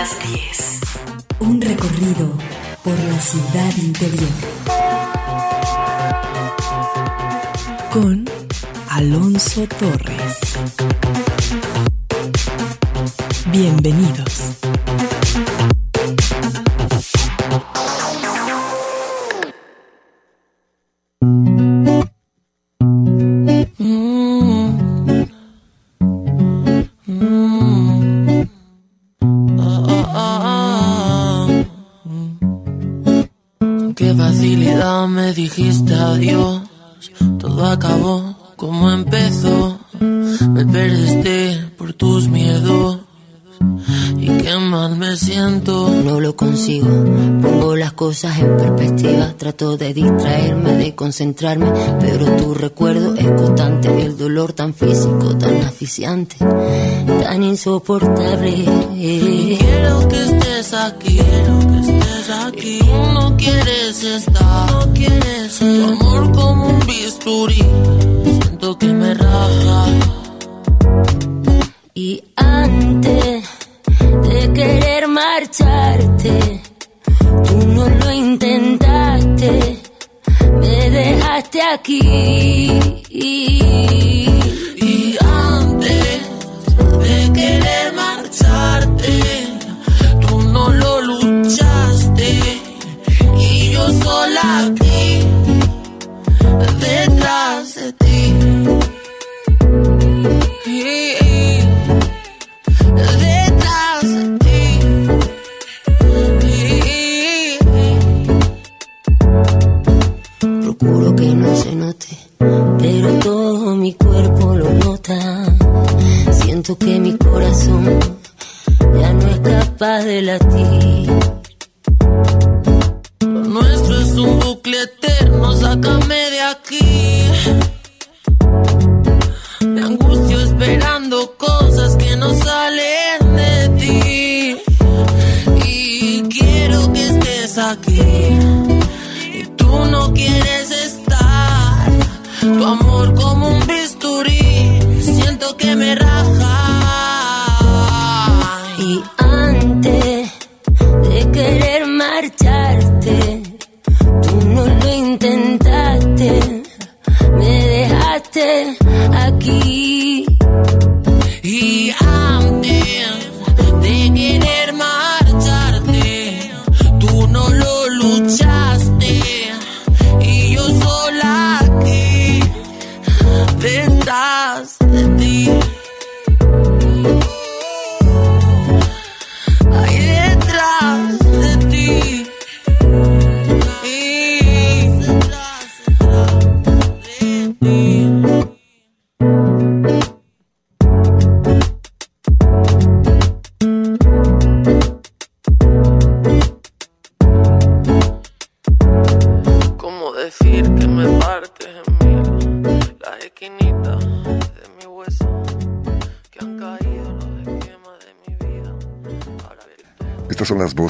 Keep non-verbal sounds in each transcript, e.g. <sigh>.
las 10. Un recorrido por la ciudad interior. Con Alonso Torres. Bienvenidos. Adiós. Todo acabó como empezó. Me perdiste por tus miedos. Mal me siento. No lo consigo, pongo las cosas en perspectiva, trato de distraerme, de concentrarme, pero tu recuerdo es constante, el dolor tan físico, tan asfixiante, tan insoportable. Quiero que estés aquí, quiero que estés aquí. Y tú no quieres estar, no quieres Tu amor como un bisturí, siento que me raja. Y antes querer marcharte, tú no lo intentaste, me dejaste aquí.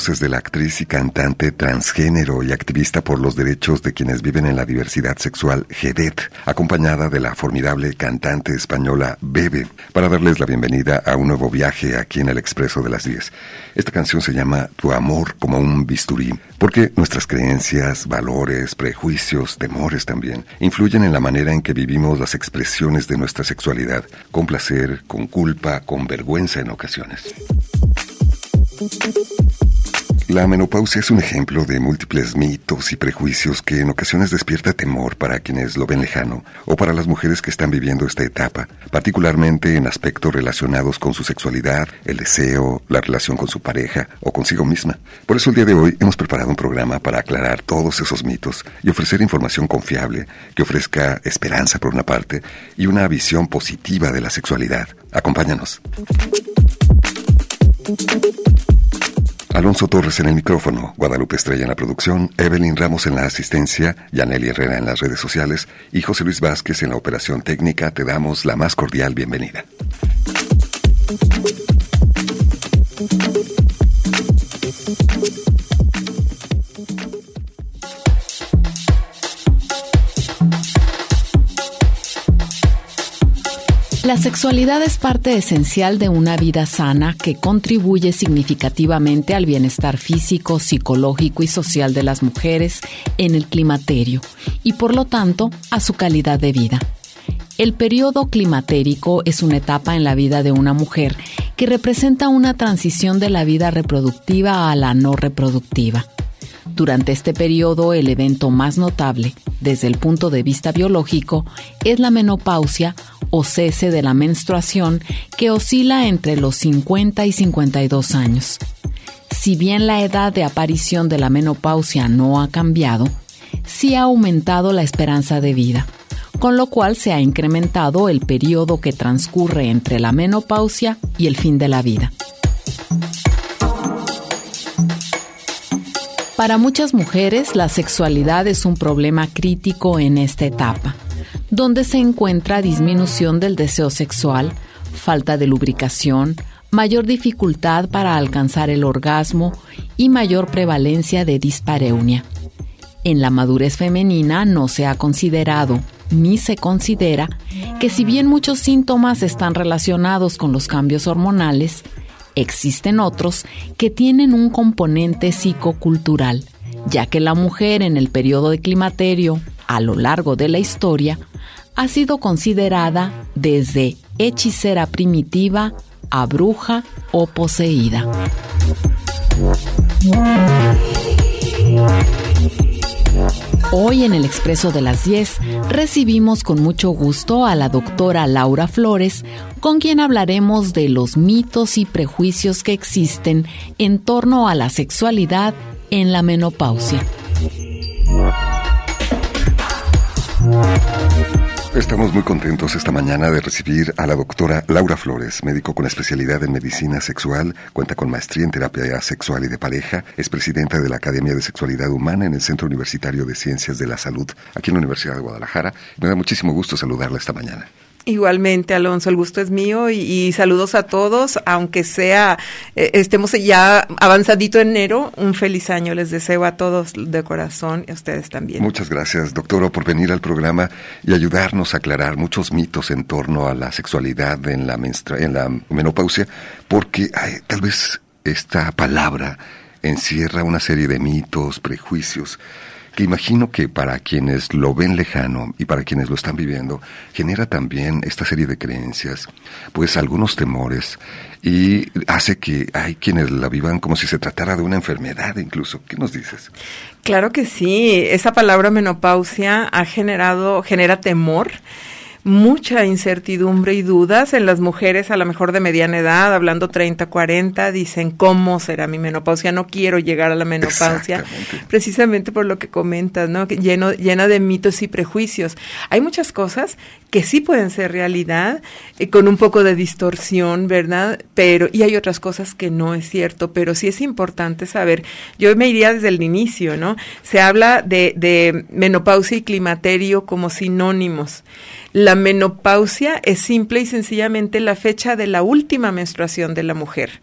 Voces de la actriz y cantante transgénero y activista por los derechos de quienes viven en la diversidad sexual Jedet, acompañada de la formidable cantante española Bebe, para darles la bienvenida a un nuevo viaje aquí en el Expreso de las 10. Esta canción se llama Tu amor como un bisturí, porque nuestras creencias, valores, prejuicios, temores también, influyen en la manera en que vivimos las expresiones de nuestra sexualidad, con placer, con culpa, con vergüenza en ocasiones. La menopausia es un ejemplo de múltiples mitos y prejuicios que en ocasiones despierta temor para quienes lo ven lejano o para las mujeres que están viviendo esta etapa, particularmente en aspectos relacionados con su sexualidad, el deseo, la relación con su pareja o consigo misma. Por eso el día de hoy hemos preparado un programa para aclarar todos esos mitos y ofrecer información confiable que ofrezca esperanza por una parte y una visión positiva de la sexualidad. Acompáñanos. Alonso Torres en el micrófono, Guadalupe Estrella en la producción, Evelyn Ramos en la asistencia, Yaneli Herrera en las redes sociales y José Luis Vázquez en la operación técnica. Te damos la más cordial bienvenida. La sexualidad es parte esencial de una vida sana que contribuye significativamente al bienestar físico, psicológico y social de las mujeres en el climaterio y por lo tanto a su calidad de vida. El periodo climatérico es una etapa en la vida de una mujer que representa una transición de la vida reproductiva a la no reproductiva. Durante este periodo, el evento más notable, desde el punto de vista biológico, es la menopausia o cese de la menstruación que oscila entre los 50 y 52 años. Si bien la edad de aparición de la menopausia no ha cambiado, sí ha aumentado la esperanza de vida, con lo cual se ha incrementado el periodo que transcurre entre la menopausia y el fin de la vida. Para muchas mujeres, la sexualidad es un problema crítico en esta etapa donde se encuentra disminución del deseo sexual, falta de lubricación, mayor dificultad para alcanzar el orgasmo y mayor prevalencia de dispareunia. En la madurez femenina no se ha considerado ni se considera que si bien muchos síntomas están relacionados con los cambios hormonales, existen otros que tienen un componente psicocultural, ya que la mujer en el periodo de climaterio, a lo largo de la historia, ha sido considerada desde hechicera primitiva a bruja o poseída. Hoy en el Expreso de las 10 recibimos con mucho gusto a la doctora Laura Flores, con quien hablaremos de los mitos y prejuicios que existen en torno a la sexualidad en la menopausia. Estamos muy contentos esta mañana de recibir a la doctora Laura Flores, médico con especialidad en medicina sexual, cuenta con maestría en terapia sexual y de pareja, es presidenta de la Academia de Sexualidad Humana en el Centro Universitario de Ciencias de la Salud, aquí en la Universidad de Guadalajara. Me da muchísimo gusto saludarla esta mañana. Igualmente, Alonso, el gusto es mío y, saludos a todos, aunque sea, eh, estemos ya avanzadito en enero, un feliz año les deseo a todos de corazón y a ustedes también. Muchas gracias, doctora, por venir al programa y ayudarnos a aclarar muchos mitos en torno a la sexualidad en la, en la menopausia, porque tal vez esta palabra encierra una serie de mitos, prejuicios, imagino que para quienes lo ven lejano y para quienes lo están viviendo, genera también esta serie de creencias, pues algunos temores y hace que hay quienes la vivan como si se tratara de una enfermedad incluso. ¿Qué nos dices? Claro que sí, esa palabra menopausia ha generado, genera temor mucha incertidumbre y dudas en las mujeres a lo mejor de mediana edad, hablando 30, 40, dicen, ¿cómo será mi menopausia? No quiero llegar a la menopausia, precisamente por lo que comentas, ¿no? Lleno, llena de mitos y prejuicios. Hay muchas cosas que sí pueden ser realidad, eh, con un poco de distorsión, ¿verdad? Pero, y hay otras cosas que no es cierto, pero sí es importante saber. Yo me iría desde el inicio, ¿no? Se habla de, de menopausia y climaterio como sinónimos. La menopausia es simple y sencillamente la fecha de la última menstruación de la mujer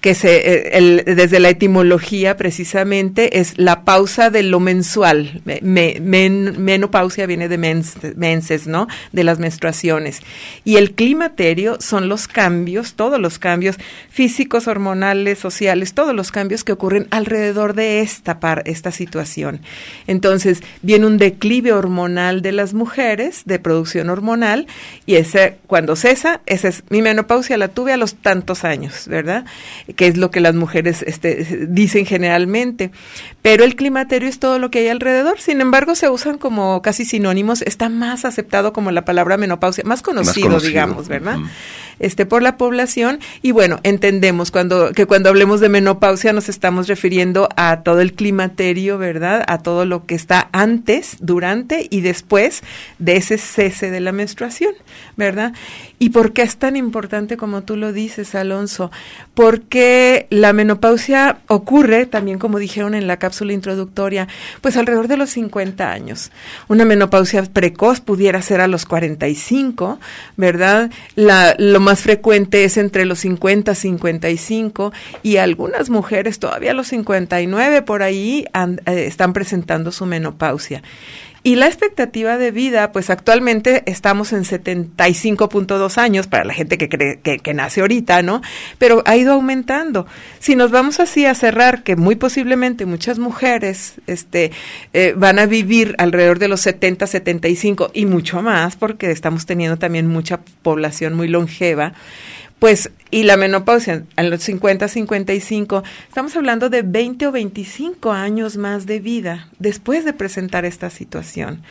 que se, eh, desde la etimología precisamente es la pausa de lo mensual. menopausia viene de menses, ¿no? De las menstruaciones. Y el climaterio son los cambios, todos los cambios físicos, hormonales, sociales, todos los cambios que ocurren alrededor de esta, par, esta situación. Entonces, viene un declive hormonal de las mujeres, de producción hormonal, y ese, cuando cesa, esa es mi menopausia, la tuve a los tantos años, ¿verdad? Que es lo que las mujeres este, dicen generalmente. Pero el climaterio es todo lo que hay alrededor. Sin embargo, se usan como casi sinónimos. Está más aceptado como la palabra menopausia, más conocido, digamos, ¿verdad? este, por la población. Y bueno, entendemos cuando, que cuando hablemos de menopausia nos estamos refiriendo a todo el climaterio, ¿verdad? A todo lo que está antes, durante y después de ese cese de la menstruación, ¿verdad? ¿Y por qué es tan importante como tú lo dices, Alonso? Porque la menopausia ocurre, también como dijeron en la cápsula introductoria, pues alrededor de los 50 años. Una menopausia precoz pudiera ser a los 45, ¿verdad? La, lo más frecuente es entre los 50 y 55 y algunas mujeres todavía a los 59 por ahí eh, están presentando su menopausia. Y la expectativa de vida, pues actualmente estamos en 75.2 años para la gente que, cree, que, nace ahorita, ¿no? Pero ha ido aumentando. Si nos vamos así a cerrar, que muy posiblemente muchas mujeres este, eh, van a vivir alrededor de los 70, 75 y mucho más, porque estamos teniendo también mucha población muy longeva, pues, y la menopausia a los 50, 55, estamos hablando de 20 o 25 años más de vida después de presentar esta situación.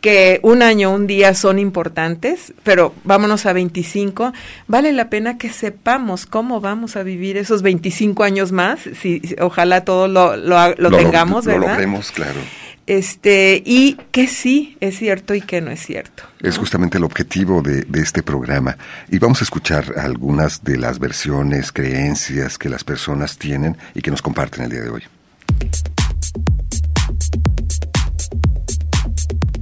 Que un año, un día son importantes, pero vámonos a 25, vale la pena que sepamos cómo vamos a vivir esos 25 años más, si, ojalá todo lo, lo, lo, tengamos, ¿verdad? Lo logremos, claro este y que sí es cierto y que no es cierto. Es justamente el objetivo de, de, este programa y vamos a escuchar algunas de las versiones, creencias que las personas tienen y que nos comparten el día de hoy.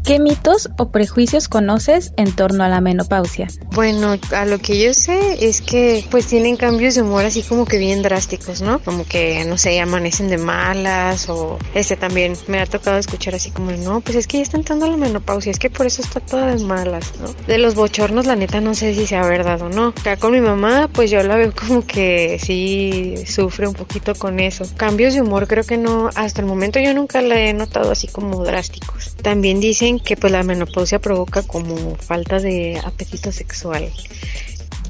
¿Qué mitos o prejuicios conoces en torno a la menopausia? Bueno, a lo que yo sé es que pues tienen cambios de humor así como que bien drásticos, ¿no? Como que, no sé, amanecen de malas o este también me ha tocado escuchar así como, no, pues es que ya está entrando la menopausia, es que por eso está toda de malas, ¿no? De los bochornos, la neta, no sé si sea verdad o no. Acá con mi mamá, pues yo la veo <laughs> como que sí sufre un poquito con eso. Cambios de humor creo que no, hasta el momento yo nunca la he notado así como drásticos. También dicen que pues la menopausia provoca como falta de apetito sexual.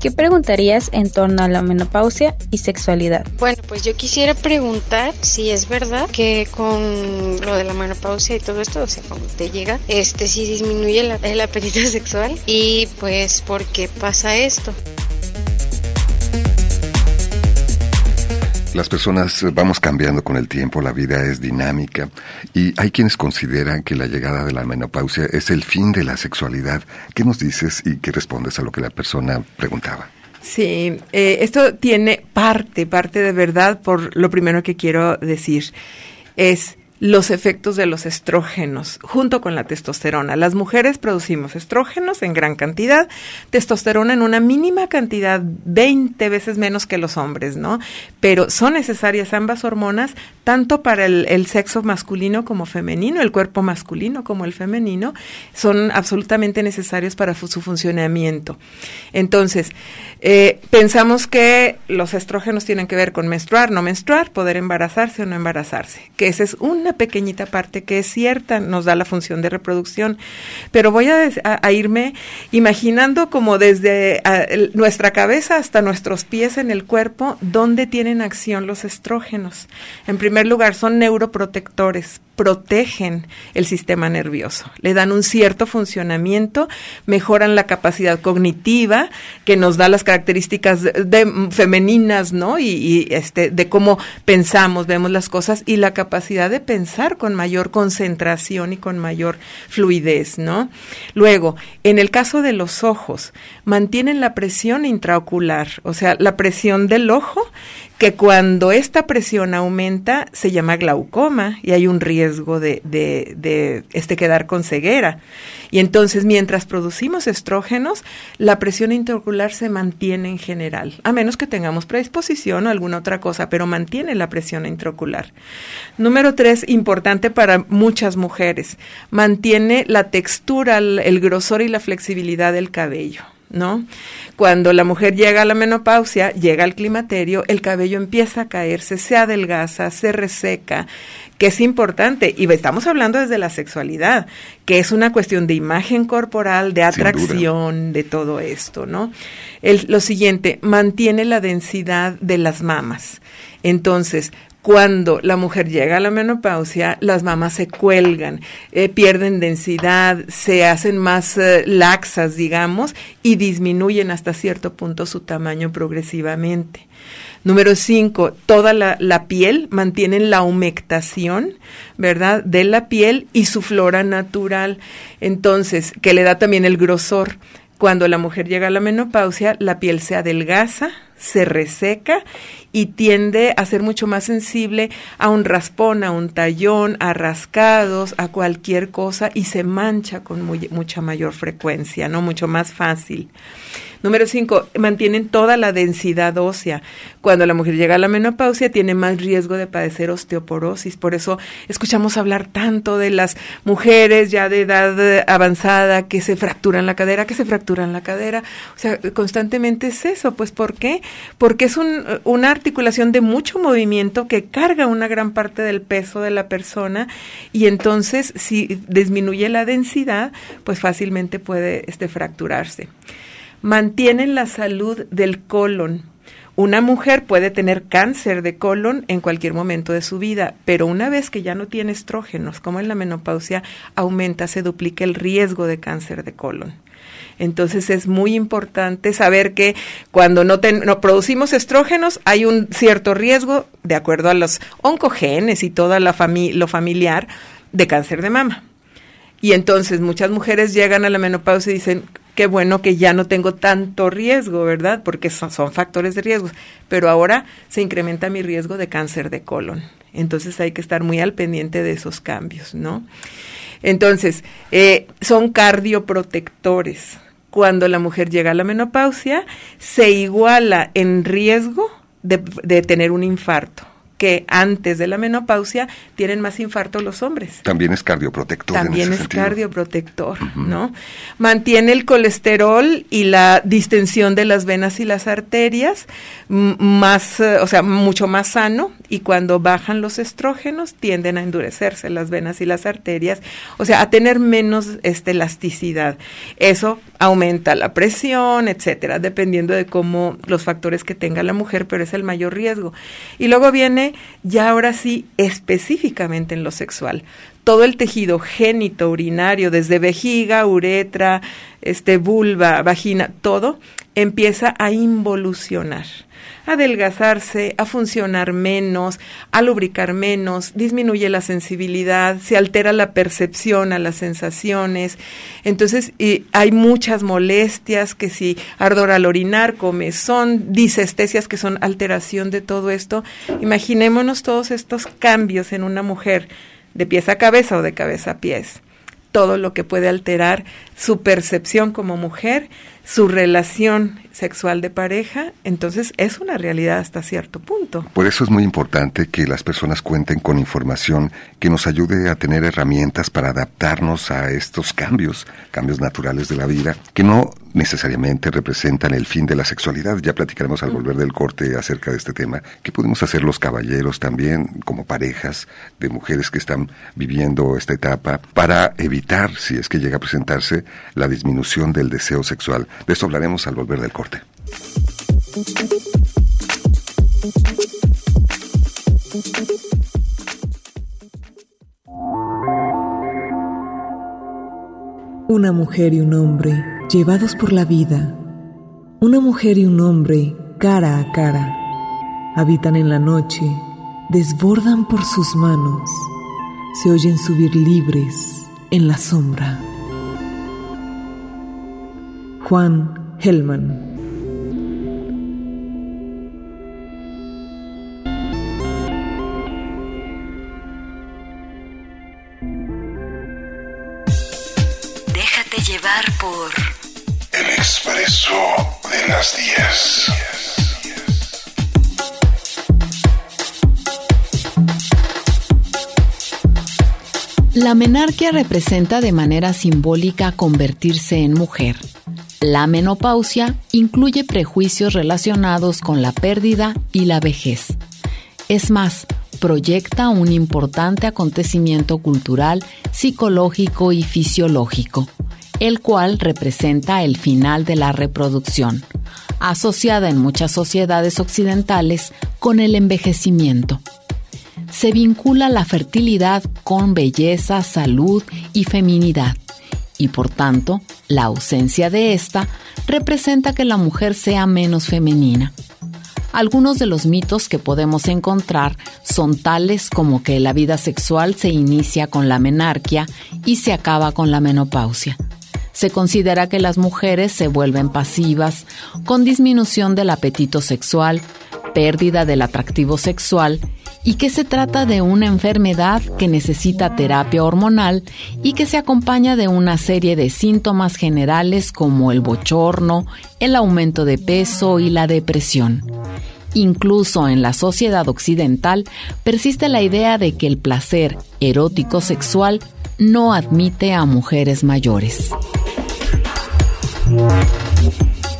¿Qué preguntarías en torno a la menopausia y sexualidad? Bueno, pues yo quisiera preguntar si es verdad que con lo de la menopausia y todo esto, o sea, cuando te llega, este sí disminuye el apetito <laughs> sexual y pues ¿por qué pasa esto? Las personas vamos cambiando con el tiempo, la vida es dinámica y hay quienes consideran que la llegada de la menopausia es el fin de la sexualidad. ¿Qué nos dices y qué respondes a lo que la persona preguntaba? Sí, eh, esto tiene parte, parte de verdad por lo primero que quiero decir. Es los efectos de los estrógenos junto con la testosterona. Las mujeres producimos estrógenos en gran cantidad, testosterona en una mínima cantidad, 20 veces menos que los hombres, ¿no? Pero son necesarias ambas hormonas tanto para el, sexo masculino como femenino, el cuerpo masculino como el femenino, son absolutamente necesarios para su funcionamiento. Entonces, eh, pensamos que los estrógenos tienen que ver con menstruar, no menstruar, poder embarazarse o no embarazarse, que esa es una pequeñita parte que es cierta, nos da la función de reproducción, pero voy a, irme imaginando como desde nuestra cabeza hasta nuestros pies en el cuerpo, dónde tienen acción los estrógenos. En primer lugar, son neuroprotectores, protegen el sistema nervioso, le dan un cierto funcionamiento, mejoran la capacidad cognitiva que nos da las características de, femeninas, ¿no? Y, este de cómo pensamos, vemos las cosas y la capacidad de pensar con mayor concentración y con mayor fluidez, ¿no? Luego, en el caso de los ojos, mantienen la presión intraocular, o sea, la presión del ojo que cuando esta presión aumenta se llama glaucoma y hay un riesgo de, de, de, este quedar con ceguera. Y entonces, mientras producimos estrógenos, la presión intraocular se mantiene en general, a menos que tengamos predisposición o alguna otra cosa, pero mantiene la presión intraocular. Número tres, importante para muchas mujeres, mantiene la textura, el grosor y la flexibilidad del cabello. ¿No? Cuando la mujer llega a la menopausia, llega al climaterio, el cabello empieza a caerse, se adelgaza, se reseca, que es importante. Y estamos hablando desde la sexualidad, que es una cuestión de imagen corporal, de atracción, de todo esto, ¿no? lo siguiente, mantiene la densidad de las mamas. Entonces, cuando la mujer llega a la menopausia, las mamas se cuelgan, eh, pierden densidad, se hacen más eh, laxas, digamos, y disminuyen hasta cierto punto su tamaño progresivamente. Número cinco, toda la, la, piel, mantienen la humectación, ¿verdad? De la piel y su flora natural. Entonces, que le da también el grosor. Cuando la mujer llega a la menopausia, la piel se adelgaza, se reseca y tiende a ser mucho más sensible a un raspón, a un tallón, a rascados, a cualquier cosa y se mancha con mucha mayor frecuencia, ¿no? Mucho más fácil. Número cinco, mantienen toda la densidad ósea. Cuando la mujer llega a la menopausia tiene más riesgo de padecer osteoporosis. Por eso escuchamos hablar tanto de las mujeres ya de edad avanzada que se fracturan la cadera, que se fracturan la cadera. O sea, constantemente es eso. Pues ¿por qué? Porque es un, una articulación de mucho movimiento que carga una gran parte del peso de la persona y entonces si disminuye la densidad, pues fácilmente puede este, fracturarse. Mantienen la salud del colon. Una mujer puede tener cáncer de colon en cualquier momento de su vida, pero una vez que ya no tiene estrógenos, como en la menopausia, aumenta, se duplica el riesgo de cáncer de colon. Entonces es muy importante saber que cuando no, no, producimos estrógenos hay un cierto riesgo, de acuerdo a los oncogenes y toda la lo familiar, de cáncer de mama. Y entonces muchas mujeres llegan a la menopausia y dicen, qué bueno que ya no tengo tanto riesgo, ¿verdad? Porque son, factores de riesgo. Pero ahora se incrementa mi riesgo de cáncer de colon. Entonces hay que estar muy al pendiente de esos cambios, ¿no? Entonces, eh, son cardioprotectores. Cuando la mujer llega a la menopausia, se iguala en riesgo de tener un infarto que antes de la menopausia tienen más infarto los hombres. También es cardioprotector. También es cardioprotector, ¿no? Mantiene el colesterol y la distensión de las venas y las arterias más, eh, o sea, mucho más sano y cuando bajan los estrógenos tienden a endurecerse las venas y las arterias, o sea, a tener menos este, elasticidad. Eso aumenta la presión, etcétera, dependiendo de cómo los factores que tenga la mujer, pero es el mayor riesgo. Y luego viene ya ahora sí específicamente en lo sexual. Todo el tejido génito, urinario, desde vejiga, uretra, este, vulva, vagina, todo empieza a involucionar a adelgazarse, a funcionar menos, a lubricar menos, disminuye la sensibilidad, se altera la percepción a las sensaciones. Entonces, hay muchas molestias que si ardor al orinar, comezón, disestesias que son alteración de todo esto. Imaginémonos todos estos cambios en una mujer de pies a cabeza o de cabeza a pies. Todo lo que puede alterar su percepción como mujer, su relación sexual de pareja, entonces es una realidad hasta cierto punto. Por eso es muy importante que las personas cuenten con información que nos ayude a tener herramientas para adaptarnos a estos cambios, cambios naturales de la vida, que no necesariamente representan el fin de la sexualidad. Ya platicaremos al volver del corte acerca de este tema. ¿Qué podemos hacer los caballeros también, como parejas de mujeres que están viviendo esta etapa, para evitar, si es que llega a presentarse, la disminución del deseo sexual? De esto hablaremos al volver del corte. Una mujer y un hombre llevados por la vida. Una mujer y un hombre cara a cara. Habitan en la noche, desbordan por sus manos, se oyen subir libres en la sombra. Juan Hellman las 10. La menarquia representa de manera simbólica convertirse en mujer. La menopausia incluye prejuicios relacionados con la pérdida y la vejez. Es más, proyecta un importante acontecimiento cultural, psicológico y fisiológico, el cual representa el final de la reproducción, asociada en muchas sociedades occidentales con el envejecimiento se vincula la fertilidad con belleza, salud y feminidad, y por tanto, la ausencia de esta representa que la mujer sea menos femenina. Algunos de los mitos que podemos encontrar son tales como que la vida sexual se inicia con la menarquia y se acaba con la menopausia. Se considera que las mujeres se vuelven pasivas, con disminución del apetito sexual, pérdida del atractivo sexual y que se trata de una enfermedad que necesita terapia hormonal y que se acompaña de una serie de síntomas generales como el bochorno, el aumento de peso y la depresión. Incluso en la sociedad occidental persiste la idea de que el placer erótico sexual no admite a mujeres mayores. Yeah.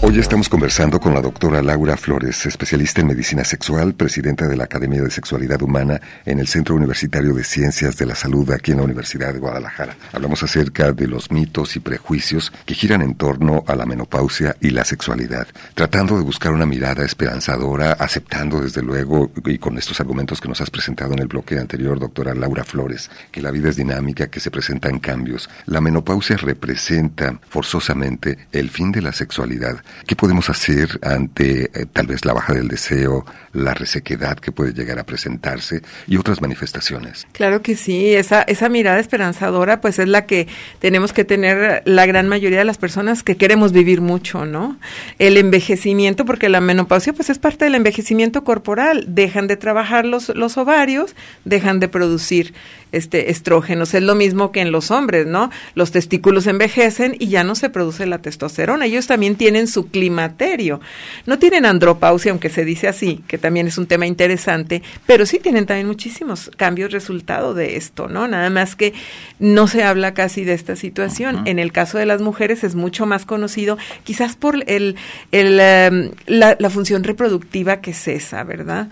Hoy estamos conversando con la doctora Laura Flores, especialista en medicina sexual, presidenta de la Academia de Sexualidad Humana en el Centro Universitario de Ciencias de la Salud aquí en la Universidad de Guadalajara. Hablamos acerca de los mitos y prejuicios que giran en torno a la menopausia y la sexualidad, tratando de buscar una mirada esperanzadora, aceptando desde luego, y con estos argumentos que nos has presentado en el bloque anterior, doctora Laura Flores, que la vida es dinámica, que se presentan cambios. La menopausia representa forzosamente el fin de la sexualidad ¿Qué podemos hacer ante eh, tal vez la baja del deseo, la resequedad que puede llegar a presentarse y otras manifestaciones? Claro que sí, esa, esa mirada esperanzadora pues es la que tenemos que tener la gran mayoría de las personas que queremos vivir mucho, ¿no? El envejecimiento, porque la menopausia pues es parte del envejecimiento corporal, dejan de trabajar los, los ovarios, dejan de producir este estrógenos. Es lo mismo que en los hombres, ¿no? Los testículos envejecen y ya no se produce la testosterona. Ellos también tienen su climaterio. No tienen andropausia, aunque se dice así, que también es un tema interesante, pero sí tienen también muchísimos cambios resultado de esto, ¿no? Nada más que no se habla casi de esta situación. En el caso de las mujeres es mucho más conocido, quizás por el, el em, la, la función reproductiva que cesa, ¿verdad?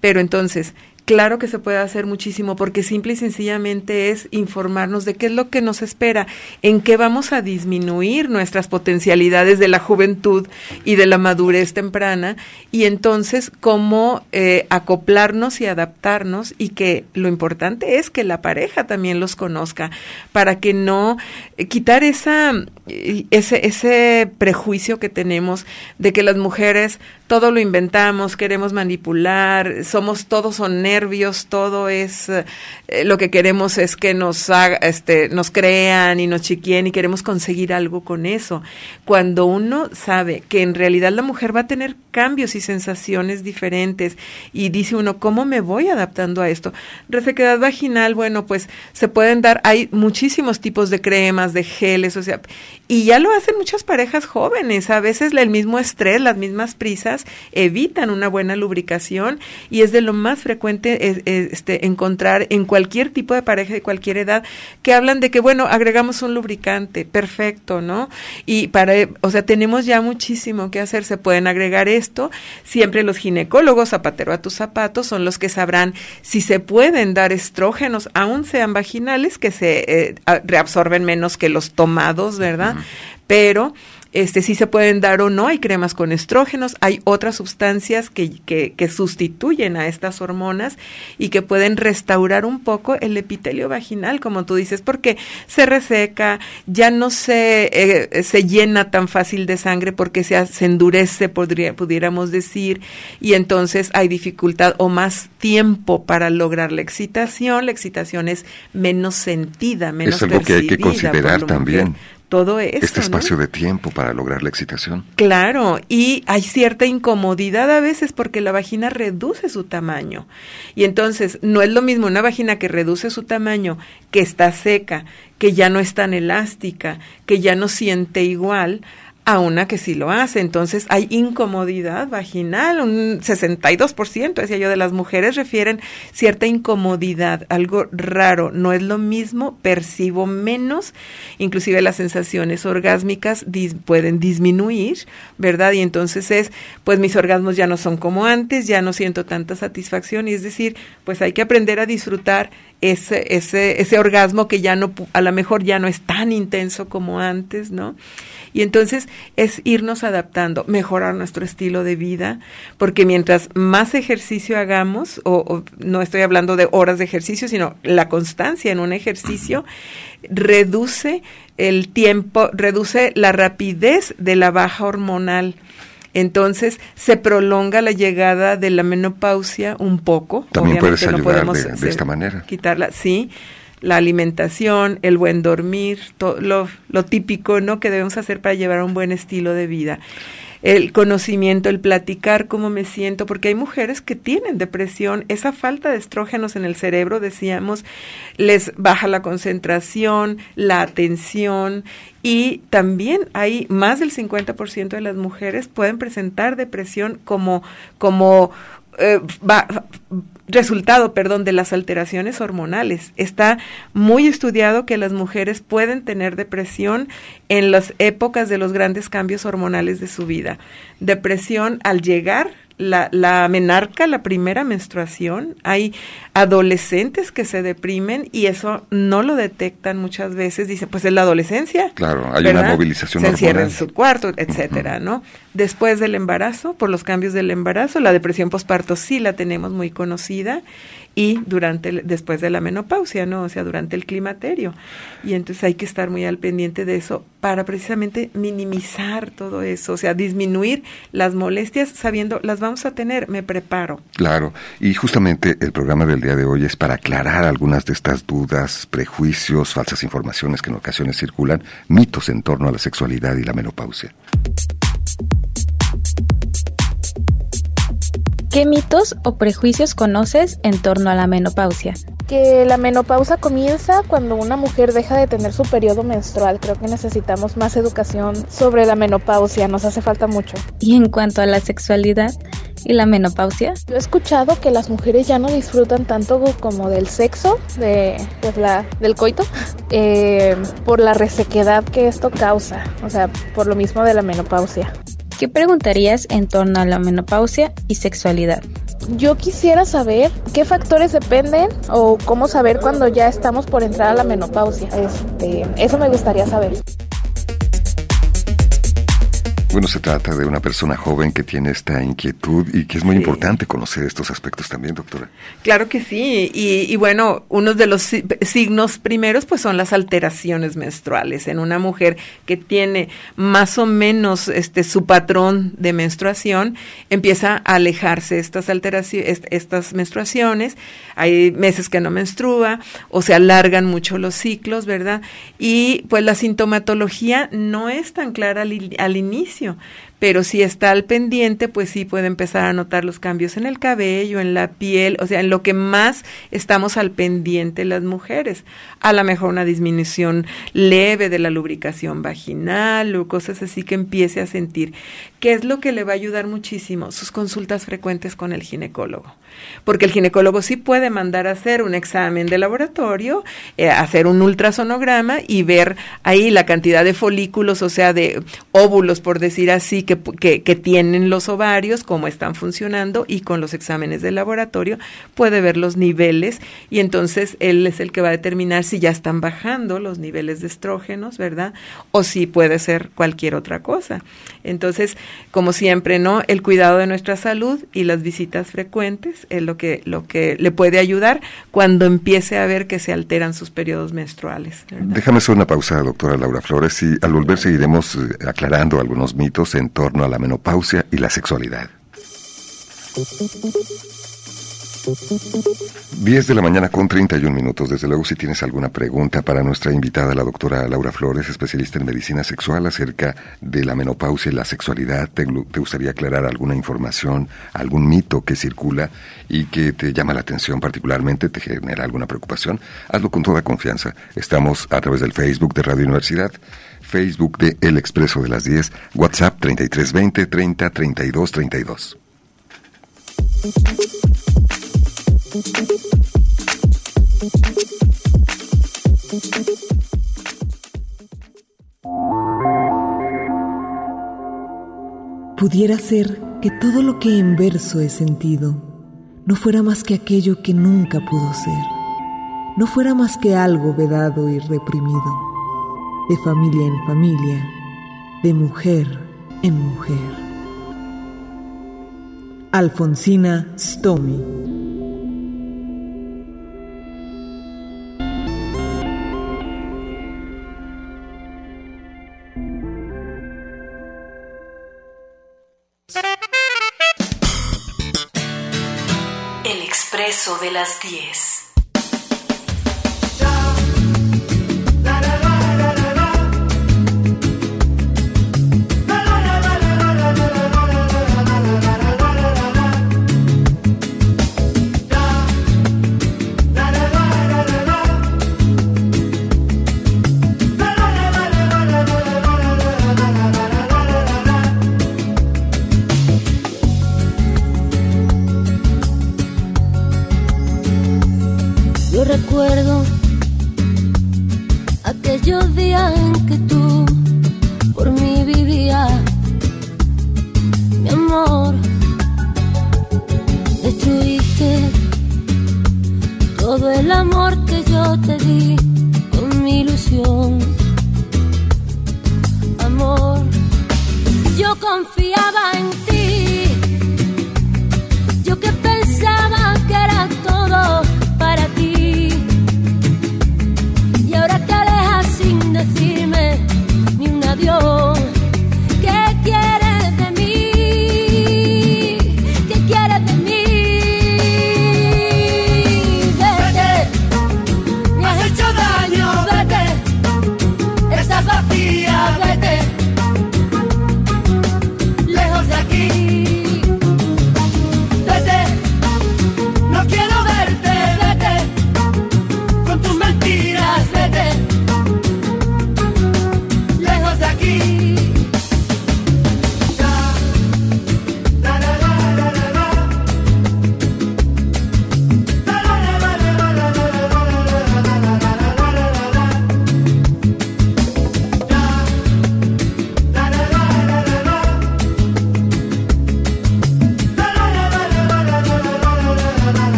Pero entonces, Claro que se puede hacer muchísimo porque simple y sencillamente es informarnos de qué es lo que nos espera, en qué vamos a disminuir nuestras potencialidades de la juventud y de la madurez temprana y entonces cómo eh, acoplarnos y adaptarnos y que lo importante es que la pareja también los conozca para que no eh, quitar esa ese ese prejuicio que tenemos de que las mujeres todo lo inventamos, queremos manipular, somos todos son nervios, todo es eh, lo que queremos es que nos haga, este, nos crean y nos chiquien y queremos conseguir algo con eso. Cuando uno sabe que en realidad la mujer va a tener cambios y sensaciones diferentes y dice uno, ¿cómo me voy adaptando a esto? Resequedad vaginal, bueno, pues se pueden dar, hay muchísimos tipos de cremas, de geles, o sea, y ya lo hacen muchas parejas jóvenes, a veces el mismo estrés, las mismas prisas evitan una buena lubricación y es de lo más frecuente este, encontrar en cualquier tipo de pareja de cualquier edad que hablan de que, bueno, agregamos un lubricante, perfecto, ¿no? Y para, o sea, tenemos ya muchísimo que hacer, se pueden agregar esto, siempre los ginecólogos, zapatero a tus zapatos, son los que sabrán si se pueden dar estrógenos, aun sean vaginales, que se eh, reabsorben menos que los tomados, ¿verdad? Pero este sí se pueden dar o no, hay cremas con estrógenos, hay otras sustancias que, que, que, sustituyen a estas hormonas y que pueden restaurar un poco el epitelio vaginal, como tú dices, porque se reseca, ya no se, eh, se llena tan fácil de sangre porque se, se endurece, podría, pudiéramos decir, y entonces hay dificultad o más tiempo para lograr la excitación, la excitación es menos sentida, menos Es algo que hay que considerar también todo esto. Este espacio de tiempo para lograr la excitación. Claro, y hay cierta incomodidad a veces porque la vagina reduce su tamaño. Y entonces no es lo mismo una vagina que reduce su tamaño, que está seca, que ya no es tan elástica, que ya no siente igual, a una que sí lo hace. Entonces hay incomodidad vaginal, un 62%, decía yo, de las mujeres refieren cierta incomodidad, algo raro, no es lo mismo, percibo menos, inclusive las sensaciones orgásmicas pueden disminuir, ¿verdad? Y entonces es, pues mis orgasmos ya no son como antes, ya no siento tanta satisfacción, y es decir, pues hay que aprender a disfrutar ese, ese, ese orgasmo que ya no, a lo mejor ya no es tan intenso como antes, ¿no? Y entonces es irnos adaptando, mejorar nuestro estilo de vida, porque mientras más ejercicio hagamos, o, no estoy hablando de horas de ejercicio, sino la constancia en un ejercicio, reduce el tiempo, reduce la rapidez de la baja hormonal. Entonces se prolonga la llegada de la menopausia un poco. También puedes ayudar de, esta manera. Quitarla, sí la alimentación, el buen dormir, lo, lo, típico, ¿no? Que debemos hacer para llevar un buen estilo de vida. El conocimiento, el platicar cómo me siento, porque hay mujeres que tienen depresión, esa falta de estrógenos en el cerebro, decíamos, les baja la concentración, la atención y también hay más del 50% de las mujeres pueden presentar depresión como como eh, resultado, perdón, de las alteraciones hormonales. Está muy estudiado que las mujeres pueden tener depresión en las épocas de los grandes cambios hormonales de su vida. Depresión al llegar la, la menarca, la primera menstruación, hay adolescentes que se deprimen y eso no lo detectan muchas veces, dicen, pues es la adolescencia. Claro, hay una movilización Se encierra en su cuarto, etcétera, ¿no? Después del embarazo, por los cambios del embarazo, la depresión posparto sí la tenemos muy conocida y durante después de la menopausia, ¿no? O sea, durante el climaterio. Y entonces hay que estar muy al pendiente de eso para precisamente minimizar todo eso, o sea, disminuir las molestias sabiendo las vamos a tener, me preparo. Claro, y justamente el programa del día de hoy es para aclarar algunas de estas dudas, prejuicios, falsas informaciones que en ocasiones circulan, mitos en torno a la sexualidad y la menopausia. ¿Qué mitos o prejuicios conoces en torno a la menopausia? Que la menopausa comienza cuando una mujer deja de tener su periodo menstrual. Creo que necesitamos más educación sobre la menopausia, nos hace falta mucho. Y en cuanto a la sexualidad y la menopausia, yo he escuchado que las mujeres ya no disfrutan tanto como del sexo, de pues la del coito, <laughs> eh, por la resequedad que esto causa, o sea, por lo mismo de la menopausia. ¿Qué preguntarías en torno a la menopausia y sexualidad? Yo quisiera saber qué factores dependen o cómo saber cuando ya estamos por entrar a la menopausia. Este, eso me gustaría saber. Bueno, se trata de una persona joven que tiene esta inquietud y que es muy importante conocer estos aspectos también, doctora. Claro que sí, y, y, bueno, uno de los signos primeros pues son las alteraciones menstruales en una mujer que tiene más o menos este su patrón de menstruación, empieza a alejarse estas alteraciones, estas menstruaciones, hay meses que no menstrua o se alargan mucho los ciclos, ¿verdad? Y pues la sintomatología no es tan clara al, al inicio pouquinho. Pero si está al pendiente, pues sí puede empezar a notar los cambios en el cabello, en la piel, o sea, en lo que más estamos al pendiente las mujeres. A lo mejor una disminución leve de la lubricación vaginal o cosas así que empiece a sentir. ¿Qué es lo que le va a ayudar muchísimo? Sus consultas frecuentes con el ginecólogo. Porque el ginecólogo sí puede mandar a hacer un examen de laboratorio, eh, hacer un ultrasonograma y ver ahí la cantidad de folículos, o sea, de óvulos, por decir así, que, que, tienen los ovarios, cómo están funcionando y con los exámenes de laboratorio puede ver los niveles y entonces él es el que va a determinar si ya están bajando los niveles de estrógenos, ¿verdad? O si puede ser cualquier otra cosa. Entonces, como siempre, ¿no? El cuidado de nuestra salud y las visitas frecuentes es lo que, lo que le puede ayudar cuando empiece a ver que se alteran sus periodos menstruales. Déjame hacer una pausa, doctora Laura Flores, y al volver seguiremos eh, aclarando algunos mitos en torno a la menopausia y la sexualidad. 10 de la mañana con 31 minutos. Desde luego, si tienes alguna pregunta para nuestra invitada, la doctora Laura Flores, especialista en medicina sexual, acerca de la menopausia y la sexualidad, te, te, gustaría aclarar alguna información, algún mito que circula y que te llama la atención particularmente, te genera alguna preocupación, hazlo con toda confianza. Estamos a través del Facebook de Radio Universidad. Facebook de El Expreso de las 10, WhatsApp 3320 30 32 32. Pudiera ser que todo lo que en verso he sentido no fuera más que aquello que nunca pudo ser, no fuera más que algo vedado y reprimido, de familia en familia, de mujer en mujer. Alfonsina Stomy. El expreso de las 10.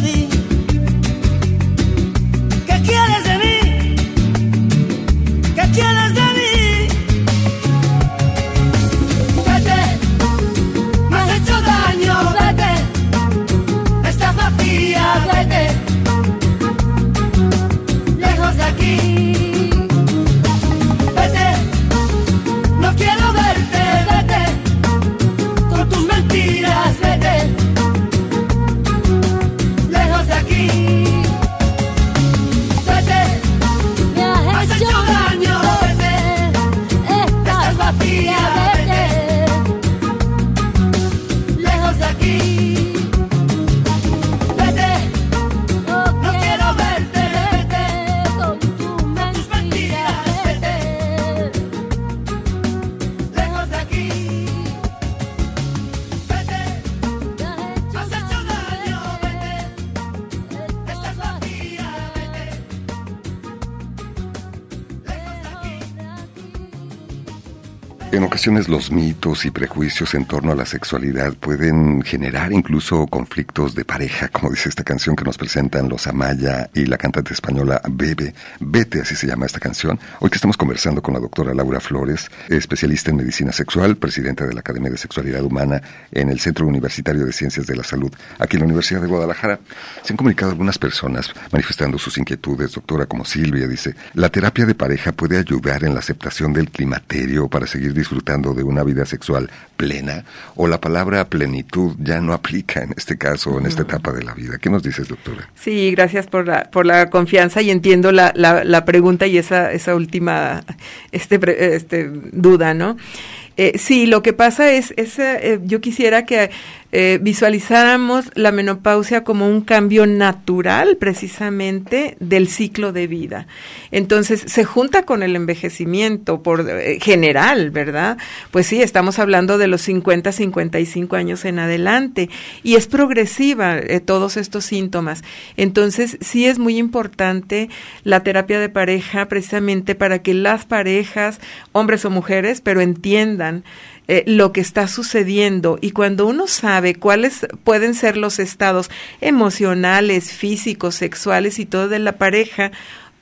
Te los mitos y prejuicios en torno a la sexualidad pueden generar incluso conflictos de pareja, como dice esta canción que nos presentan los Amaya y la cantante española Bebe. Vete, así se llama esta canción. Hoy que estamos conversando con la doctora Laura Flores, especialista en medicina sexual, presidenta de la Academia de Sexualidad Humana en el Centro Universitario de Ciencias de la Salud, aquí en la Universidad de Guadalajara. Se han comunicado algunas personas manifestando sus inquietudes, doctora, como Silvia dice, la terapia de pareja puede ayudar en la aceptación del climaterio para seguir disfrutando de una vida sexual plena o la palabra plenitud ya no aplica en este caso, en esta etapa de la vida. ¿Qué nos dices, doctora? Sí, gracias por la, por la confianza y entiendo la, la, la pregunta y esa, esa última este, este, duda, ¿no? Eh, sí, lo que pasa es, es eh, yo quisiera que eh, visualizáramos la menopausia como un cambio natural precisamente del ciclo de vida. Entonces, se junta con el envejecimiento por eh, general, ¿verdad? Pues sí, estamos hablando de los 50, 55 años en adelante y es progresiva eh, todos estos síntomas. Entonces, sí es muy importante la terapia de pareja precisamente para que las parejas, hombres o mujeres, pero entiendan eh, lo que está sucediendo. Y cuando uno sabe cuáles pueden ser los estados emocionales, físicos, sexuales y todo de la pareja,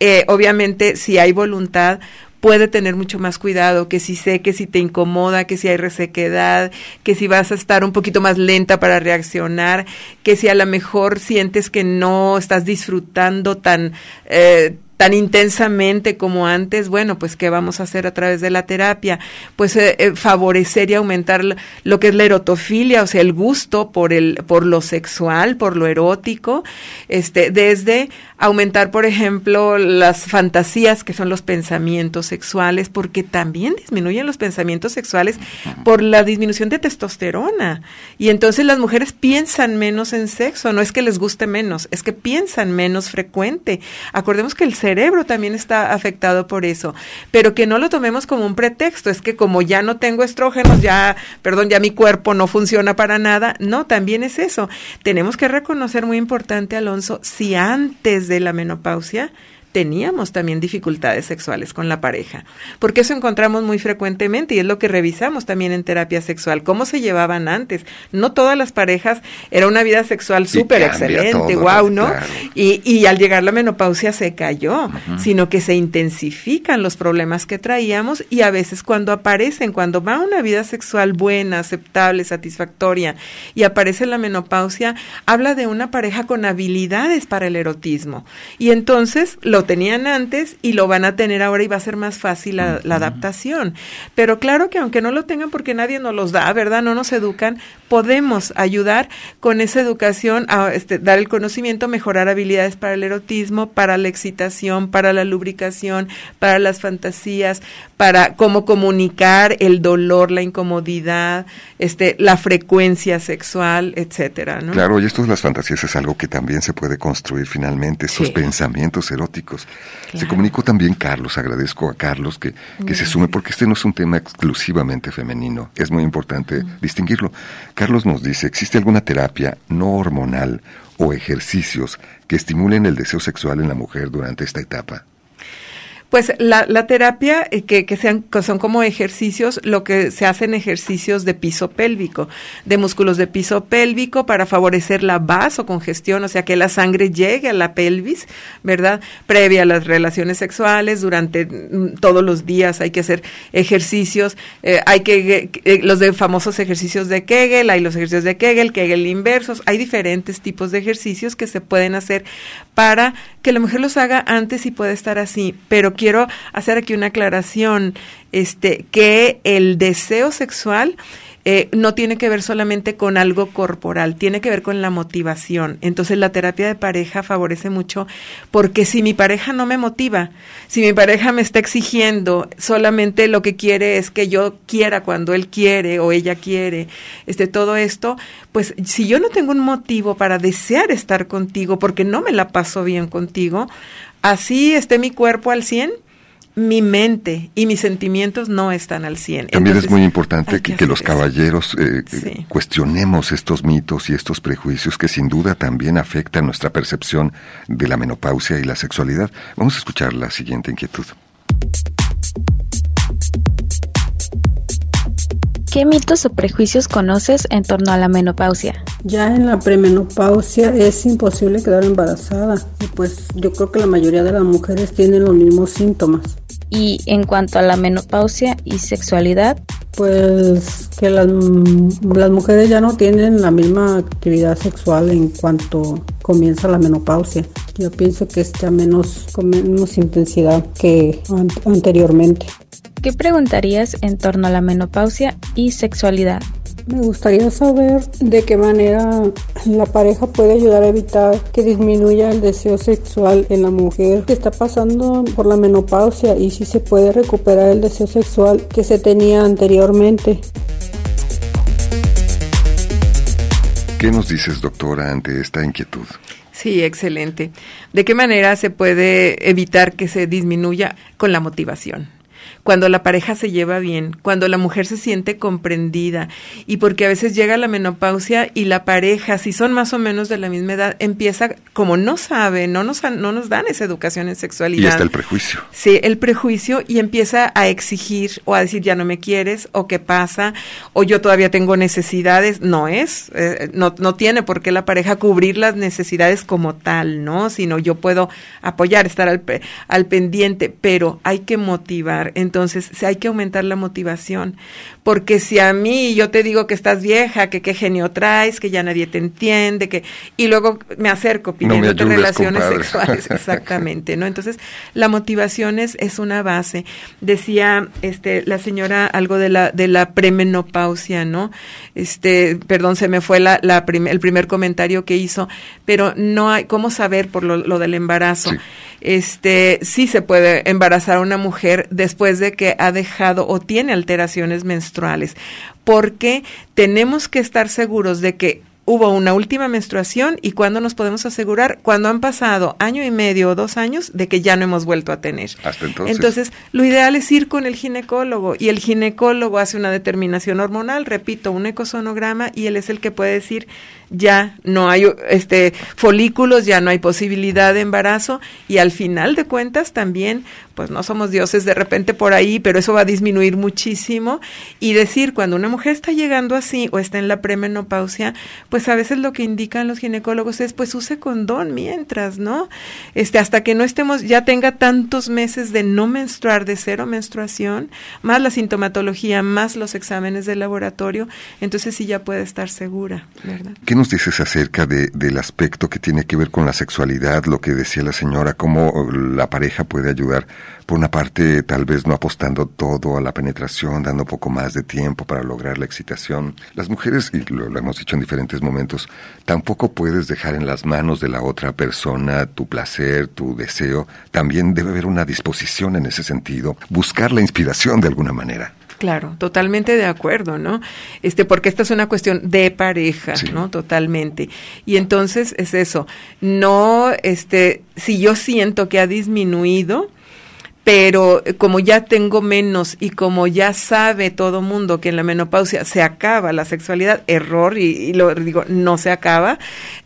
eh, obviamente si hay voluntad puede tener mucho más cuidado, que si sé que si te incomoda, que si hay resequedad, que si vas a estar un poquito más lenta para reaccionar, que si a lo mejor sientes que no estás disfrutando tan, eh, tan intensamente como antes, bueno, pues ¿qué vamos a hacer a través de la terapia? Pues eh, eh, favorecer y aumentar lo que es la erotofilia, o sea, el gusto por el por lo sexual, por lo erótico, este desde aumentar, por ejemplo, las fantasías que son los pensamientos sexuales, porque también disminuyen los pensamientos sexuales por la disminución de testosterona. Y entonces las mujeres piensan menos en sexo, no es que les guste menos, es que piensan menos frecuente. Acordemos que el cerebro también está afectado por eso, pero que no lo tomemos como un pretexto, es que como ya no tengo estrógenos, ya, perdón, ya mi cuerpo no funciona para nada, no, también es eso. Tenemos que reconocer muy importante, Alonso, si antes de la menopausia teníamos también dificultades sexuales con la pareja, porque eso encontramos muy frecuentemente y es lo que revisamos también en terapia sexual, cómo se llevaban antes. No todas las parejas era una vida sexual súper excelente, wow, ¿no? Y, y, al llegar la menopausia se cayó, sino que se intensifican los problemas que traíamos y a veces cuando aparecen, cuando va una vida sexual buena, aceptable, satisfactoria y aparece la menopausia, habla de una pareja con habilidades para el erotismo. Y entonces lo tenían antes y lo van a tener ahora y va a ser más fácil la, adaptación. Pero claro que aunque no lo tengan porque nadie nos los da, ¿verdad? No nos educan, podemos ayudar con esa educación a este, dar el conocimiento, mejorar habilidades para el erotismo, para la excitación, para la lubricación, para las fantasías, para cómo comunicar el dolor, la incomodidad, este, la frecuencia sexual, etcétera, ¿no? Claro, y esto de las fantasías es algo que también se puede construir finalmente, esos pensamientos eróticos. Se comunicó también Carlos, agradezco a Carlos que, que se sume porque este no es un tema exclusivamente femenino, es muy importante distinguirlo. Carlos nos dice, ¿existe alguna terapia no hormonal o ejercicios que estimulen el deseo sexual en la mujer durante esta etapa? Pues la, la terapia, eh, que, que, sean, son como ejercicios, lo que se hacen ejercicios de piso pélvico, de músculos de piso pélvico para favorecer la vasocongestión, o sea, que la sangre llegue a la pelvis, ¿verdad? Previa a las relaciones sexuales, durante mm, todos los días hay que hacer ejercicios, eh, hay que, eh, los de famosos ejercicios de Kegel, hay los ejercicios de Kegel, Kegel inversos, hay diferentes tipos de ejercicios que se pueden hacer para que la mujer los haga antes y puede estar así, pero quiero hacer aquí una aclaración, este, que el deseo sexual eh, no tiene que ver solamente con algo corporal, tiene que ver con la motivación. Entonces la terapia de pareja favorece mucho porque si mi pareja no me motiva, si mi pareja me está exigiendo, solamente lo que quiere es que yo quiera cuando él quiere o ella quiere, este todo esto, pues si yo no tengo un motivo para desear estar contigo porque no me la paso bien contigo, así esté mi cuerpo al 100, mi mente y mis sentimientos no están al 100. También es muy importante que, los caballeros eh, eh, cuestionemos estos mitos y estos prejuicios que sin duda también afectan nuestra percepción de la menopausia y la sexualidad. Vamos a escuchar la siguiente inquietud. ¿Qué mitos o prejuicios conoces en torno a la menopausia? Ya en la premenopausia es imposible quedar embarazada y pues yo creo que la mayoría de las mujeres tienen los mismos síntomas. Y en cuanto a la menopausia y sexualidad, pues que las, las mujeres ya no tienen la misma actividad sexual en cuanto comienza la menopausia. Yo pienso que es ya menos, con menos intensidad que anteriormente. ¿Qué preguntarías en torno a la menopausia y sexualidad? Me gustaría saber de qué manera la pareja puede ayudar a evitar que disminuya el deseo sexual en la mujer que está pasando por la menopausia y si se puede recuperar el deseo sexual que se tenía anteriormente. ¿Qué nos dices, doctora, ante esta inquietud? Sí, excelente. ¿De qué manera se puede evitar que se disminuya con la motivación? Cuando la pareja se lleva bien, cuando la mujer se siente comprendida y porque a veces llega la menopausia y la pareja, si son más o menos de la misma edad, empieza como no sabe, no nos, no nos dan esa educación en sexualidad. Y está el prejuicio. Sí, el prejuicio y empieza a exigir o a decir ya no me quieres o qué pasa o yo todavía tengo necesidades. No es, eh, no, no tiene por qué la pareja cubrir las necesidades como tal, ¿no? Sino yo puedo apoyar, estar al, al pendiente, pero hay que motivar. Entonces, Entonces, hay que aumentar la motivación, porque si a mí yo te digo que estás vieja, que qué genio traes, que ya nadie te entiende, que y luego me acerco pidiendo relaciones sexuales, <laughs> exactamente, ¿no? Entonces, la motivación es, es una base. Decía este la señora algo de la de la premenopausia, ¿no? Este, perdón, se me fue la, la el primer comentario que hizo, pero no hay cómo saber por lo, lo del embarazo. Este, sí se puede embarazar a una mujer después de que ha dejado o tiene alteraciones menstruales, porque tenemos que estar seguros de que hubo una última menstruación y cuándo nos podemos asegurar cuando han pasado año y medio o dos años de que ya no hemos vuelto a tener. Hasta entonces. Entonces, lo ideal es ir con el ginecólogo y el ginecólogo hace una determinación hormonal, repito, un ecosonograma y él es el que puede decir ya no hay este folículos, ya no hay posibilidad de embarazo y al final de cuentas también pues no somos dioses de repente por ahí, pero eso va a disminuir muchísimo y decir cuando una mujer está llegando así o está en la premenopausia, pues a veces lo que indican los ginecólogos es pues use condón mientras, ¿no? Este hasta que no estemos ya tenga tantos meses de no menstruar, de cero menstruación, más la sintomatología, más los exámenes de laboratorio, entonces sí ya puede estar segura, ¿verdad? ¿Qué dices acerca de, del aspecto que tiene que ver con la sexualidad, lo que decía la señora, cómo la pareja puede ayudar? Por una parte, tal vez no apostando todo a la penetración, dando poco más de tiempo para lograr la excitación. Las mujeres, y lo, lo hemos dicho en diferentes momentos, tampoco puedes dejar en las manos de la otra persona tu placer, tu deseo. También debe haber una disposición en ese sentido, buscar la inspiración de alguna manera. Claro, totalmente de acuerdo, ¿no? Este, porque esta es una cuestión de pareja, ¿no? Totalmente. Y entonces es eso. No, este, si yo siento que ha disminuido, pero como ya tengo menos y como ya sabe todo mundo que en la menopausia se acaba la sexualidad, error y, y, lo digo, no se acaba,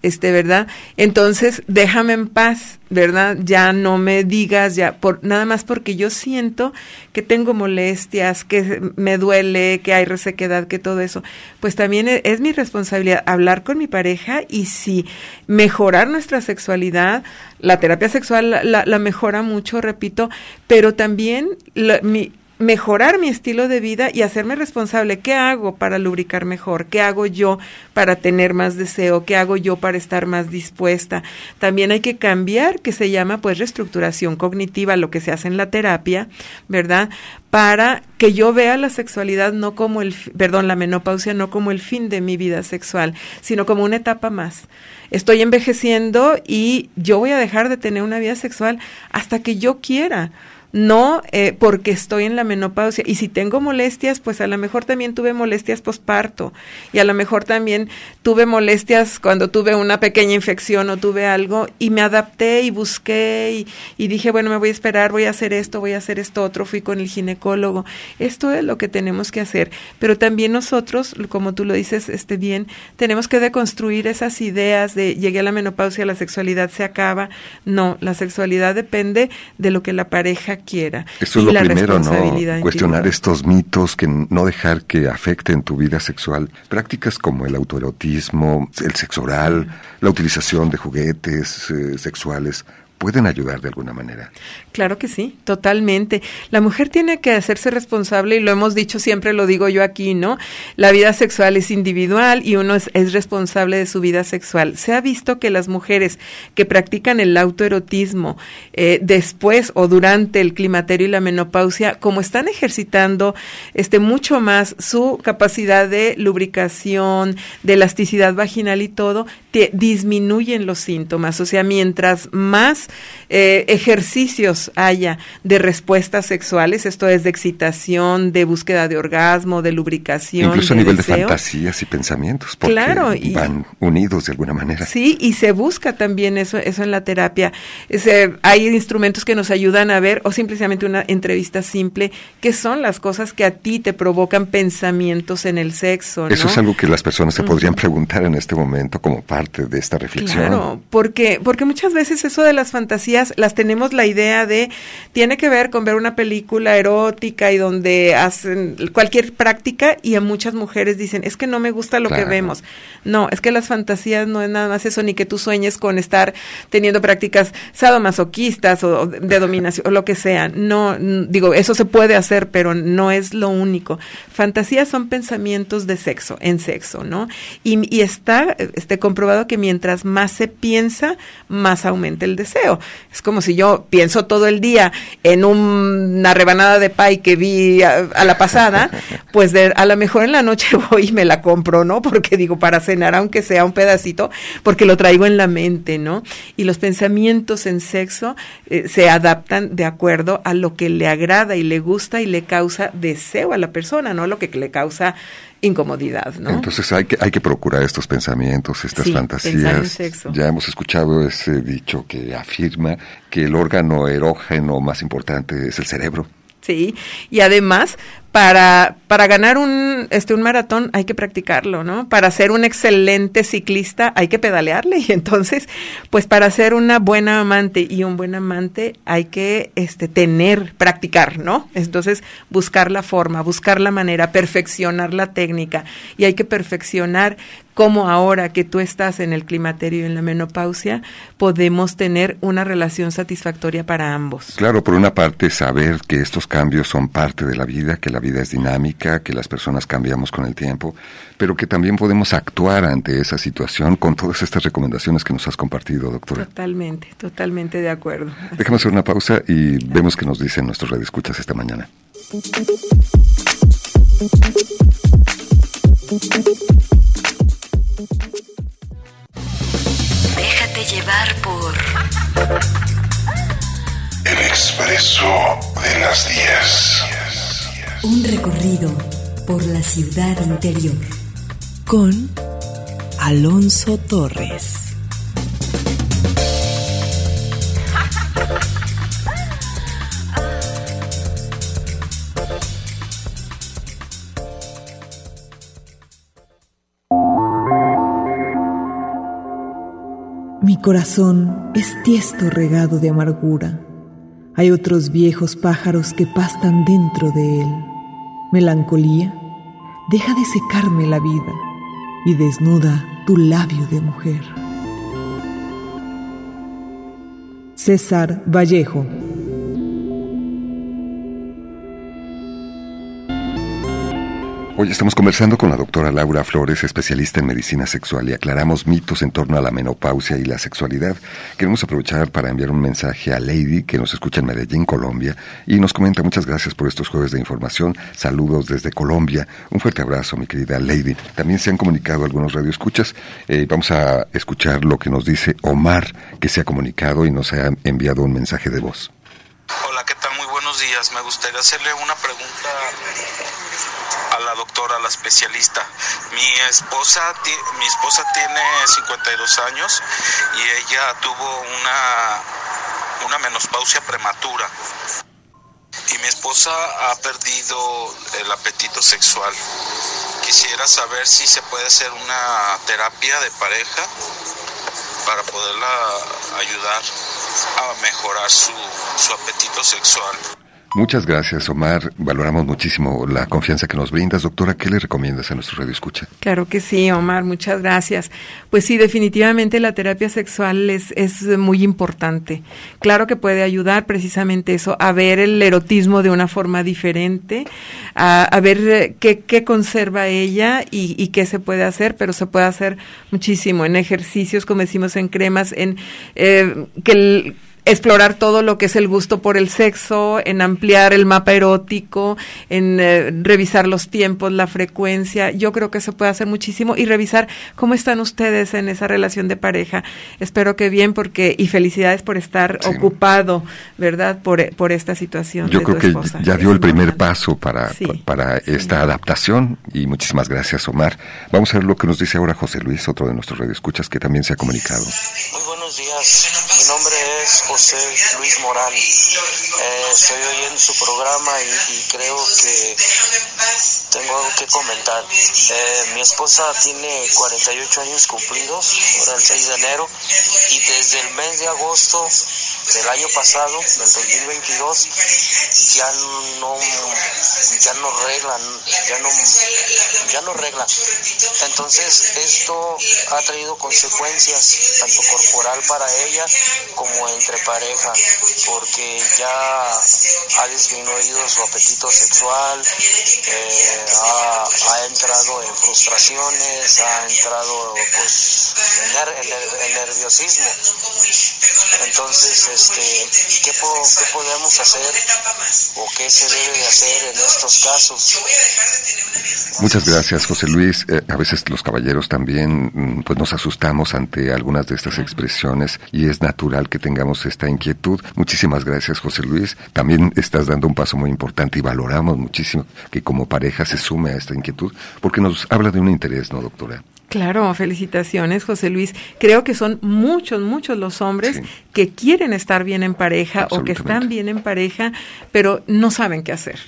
este, ¿verdad? Entonces, déjame en paz, ¿verdad? Ya no me digas ya por nada más porque yo siento que tengo molestias, que me duele, que hay resequedad, que todo eso. Pues también es, es mi responsabilidad hablar con mi pareja y si mejorar nuestra sexualidad, la terapia sexual la, la, mejora mucho, repito, pero también la, mi, mejorar mi estilo de vida y hacerme responsable. ¿Qué hago para lubricar mejor? ¿Qué hago yo para tener más deseo? ¿Qué hago yo para estar más dispuesta? También hay que cambiar, que se llama pues reestructuración cognitiva, lo que se hace en la terapia, ¿verdad? Para que yo vea la sexualidad no como el, perdón, la menopausia no como el fin de mi vida sexual, sino como una etapa más. Estoy envejeciendo y yo voy a dejar de tener una vida sexual hasta que yo quiera no eh, porque estoy en la menopausia. Y si tengo molestias, pues a lo mejor también tuve molestias posparto y a lo mejor también tuve molestias cuando tuve una pequeña infección o tuve algo y me adapté y busqué y, dije, bueno, me voy a esperar, voy a hacer esto, voy a hacer esto otro, fui con el ginecólogo. Esto es lo que tenemos que hacer. Pero también nosotros, como tú lo dices este bien, tenemos que deconstruir esas ideas de llegué a la menopausia, la sexualidad se acaba. No, la sexualidad depende de lo que la pareja quiera. Eso es lo primero, ¿no? Cuestionar estos mitos, que no dejar que afecten tu vida sexual. Prácticas como el autoerotismo, el sexo oral, la utilización de juguetes eh, sexuales pueden ayudar de alguna manera. Claro que sí, totalmente. La mujer tiene que hacerse responsable y lo hemos dicho siempre, lo digo yo aquí, ¿no? La vida sexual es individual y uno es, es responsable de su vida sexual. Se ha visto que las mujeres que practican el autoerotismo eh, después o durante el climaterio y la menopausia, como están ejercitando este mucho más su capacidad de lubricación, de elasticidad vaginal y todo, disminuyen los síntomas. O sea, mientras más eh, ejercicios haya de respuestas sexuales, esto es de excitación, de búsqueda de orgasmo, de lubricación. Incluso de a nivel deseo. de fantasías y pensamientos, porque claro, y, van unidos de alguna manera. Sí, y se busca también eso, eso en la terapia. Se, hay instrumentos que nos ayudan a ver, o simplemente una entrevista simple, qué son las cosas que a ti te provocan pensamientos en el sexo. ¿no? Eso es algo que las personas se podrían preguntar en este momento como parte de esta reflexión. Claro, porque, porque muchas veces eso de las fantasías las tenemos la idea de, tiene que ver con ver una película erótica y donde hacen cualquier práctica y a muchas mujeres dicen, es que no me gusta lo que vemos. No, es que las fantasías no es nada más eso, ni que tú sueñes con estar teniendo prácticas sadomasoquistas o de dominación o lo que sea. No, digo, eso se puede hacer, pero no es lo único. Fantasías son pensamientos de sexo, en sexo, ¿no? Y, y está este, comprobado que mientras más se piensa, más aumenta el deseo. Es como si yo pienso todo el día en una rebanada de pay que vi a, la pasada, <laughs> pues a lo mejor en la noche <laughs> voy y me la compro, ¿no? Porque digo, para cenar, aunque sea un pedacito, porque lo traigo en la mente, ¿no? Y los pensamientos en sexo eh, se adaptan de acuerdo a lo que le agrada y le gusta y le causa deseo a la persona, ¿no? Lo que le causa incomodidad, ¿no? Entonces hay que, hay que procurar estos pensamientos, estas fantasías. Ya hemos escuchado ese dicho que afirma que el órgano erógeno más importante es el cerebro. Sí, y además para, para ganar un, este, un maratón hay que practicarlo, ¿no? Para ser un excelente ciclista hay que pedalearle <laughs> y entonces, pues para ser una buena amante y un buen amante hay que este, tener, practicar, ¿no? Entonces, buscar la forma, buscar la manera, perfeccionar la técnica y hay que perfeccionar cómo ahora que tú estás en el climaterio y en la menopausia, podemos tener una relación satisfactoria para ambos. Claro, por una parte, saber que estos cambios son parte de la vida, que la vida es dinámica, que las personas cambiamos con el tiempo, pero que también podemos actuar ante esa situación con todas estas recomendaciones que nos has compartido, doctora. Totalmente, totalmente de acuerdo. Déjame hacer una pausa y vemos qué nos dicen nuestros radioescuchas esta mañana. Déjate llevar por El Expreso de las 10. Un recorrido por la ciudad interior. Con Alonso Torres. Mi corazón es tiesto regado de amargura. Hay otros viejos pájaros que pastan dentro de él. Melancolía, deja de secarme la vida y desnuda tu labio de mujer. César Vallejo Hoy estamos conversando con la doctora Laura Flores, especialista en medicina sexual, y aclaramos mitos en torno a la menopausia y la sexualidad. Queremos aprovechar para enviar un mensaje a Lady, que nos escucha en Medellín, Colombia, y nos comenta muchas gracias por estos jueves de información. Saludos desde Colombia. Un fuerte abrazo, mi querida Lady. También se han comunicado algunos radioescuchas. Eh, vamos a escuchar lo que nos dice Omar, que se ha comunicado y nos ha enviado un mensaje de voz. Hola, ¿qué tal? Muy buenos días. Me gustaría hacerle una pregunta a la doctora, la especialista. Mi esposa, mi esposa tiene 52 años y ella tuvo una, una menopausia prematura. Y mi esposa ha perdido el apetito sexual. Quisiera saber si se puede hacer una terapia de pareja para poderla ayudar a mejorar su, su apetito sexual. Muchas gracias, Omar. Valoramos muchísimo la confianza que nos brindas. Doctora, ¿qué le recomiendas a nuestro radio escucha? Claro que sí, Omar, muchas gracias. Pues sí, definitivamente la terapia sexual es, es muy importante. Claro que puede ayudar precisamente eso, a ver el erotismo de una forma diferente, a, ver eh, qué, conserva ella y, y, qué se puede hacer, pero se puede hacer muchísimo en ejercicios, como decimos, en cremas, en eh, que el explorar todo lo que es el gusto por el sexo, en ampliar el mapa erótico, en eh, revisar los tiempos, la frecuencia. Yo creo que se puede hacer muchísimo y revisar cómo están ustedes en esa relación de pareja. Espero que bien, porque y felicidades por estar ocupado, ¿verdad? Por, por esta situación. Yo creo que ya dio el primer paso para, para esta adaptación y muchísimas gracias, Omar. Vamos a ver lo que nos dice ahora José Luis, otro de nuestros radioescuchas que también se ha comunicado. Días. Mi nombre es José Luis Morán. Eh, estoy oyendo su programa y, creo que tengo algo que comentar. Eh, mi esposa tiene 48 años cumplidos, ahora el 6 de enero, y desde el mes de agosto del año pasado, del 2022, ya no, ya no reglan, ya no, ya no reglan. Entonces esto ha traído consecuencias tanto corporal para ella como entre pareja, porque ya ha disminuido su apetito sexual, eh, ha, entrado en frustraciones, ha entrado pues en, nerviosismo. Entonces, este, ¿qué, ¿qué podemos hacer o qué se debe de hacer en estos casos? Muchas gracias, José Luis. Eh, a veces los caballeros también mm, pues nos asustamos ante algunas de estas expresiones y es natural que tengamos esta inquietud. Muchísimas gracias, José Luis. También estás dando un paso muy importante y valoramos muchísimo que como pareja se sume a esta inquietud porque nos habla de un interés, ¿no, doctora? Claro, felicitaciones, José Luis. Creo que son muchos, muchos los hombres que quieren estar bien en pareja o que están bien en pareja, pero no saben qué hacer.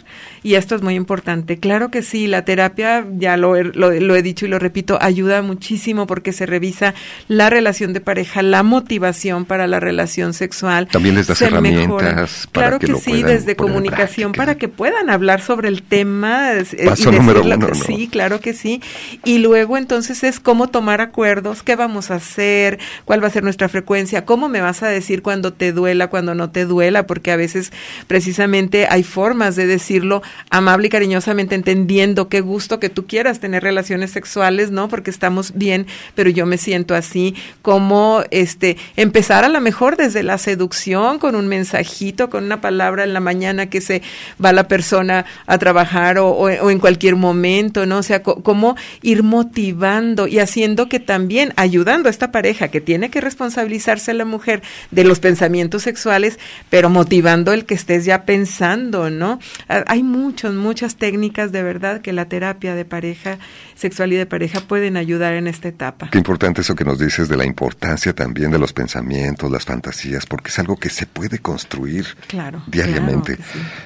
Y esto es muy importante. Claro que sí, la terapia, ya lo he, lo, he dicho y lo repito, ayuda muchísimo porque se revisa la relación de pareja, la motivación para la relación sexual. También les das herramientas para claro que, sí, desde comunicación para que puedan hablar sobre el tema. Paso número uno, Sí, claro que sí. Y luego entonces es cómo tomar acuerdos, qué vamos a hacer, cuál va a ser nuestra frecuencia, cómo me vas a decir cuando te duela, cuando no te duela, porque a veces precisamente hay formas de decirlo amable y cariñosamente entendiendo qué gusto que tú quieras tener relaciones sexuales, ¿no? Porque estamos bien, pero yo me siento así, como este empezar a lo mejor desde la seducción con un mensajito, con una palabra en la mañana que se va la persona a trabajar o, en cualquier momento, ¿no? O sea, cómo ir motivando y haciendo que también ayudando a esta pareja que tiene que responsabilizarse la mujer de los pensamientos sexuales, pero motivando el que estés ya pensando, ¿no? Hay muchas, muchas técnicas de verdad que la terapia de pareja, sexual y de pareja pueden ayudar en esta etapa. Qué importante eso que nos dices de la importancia también de los pensamientos, las fantasías, porque es algo que se puede construir diariamente.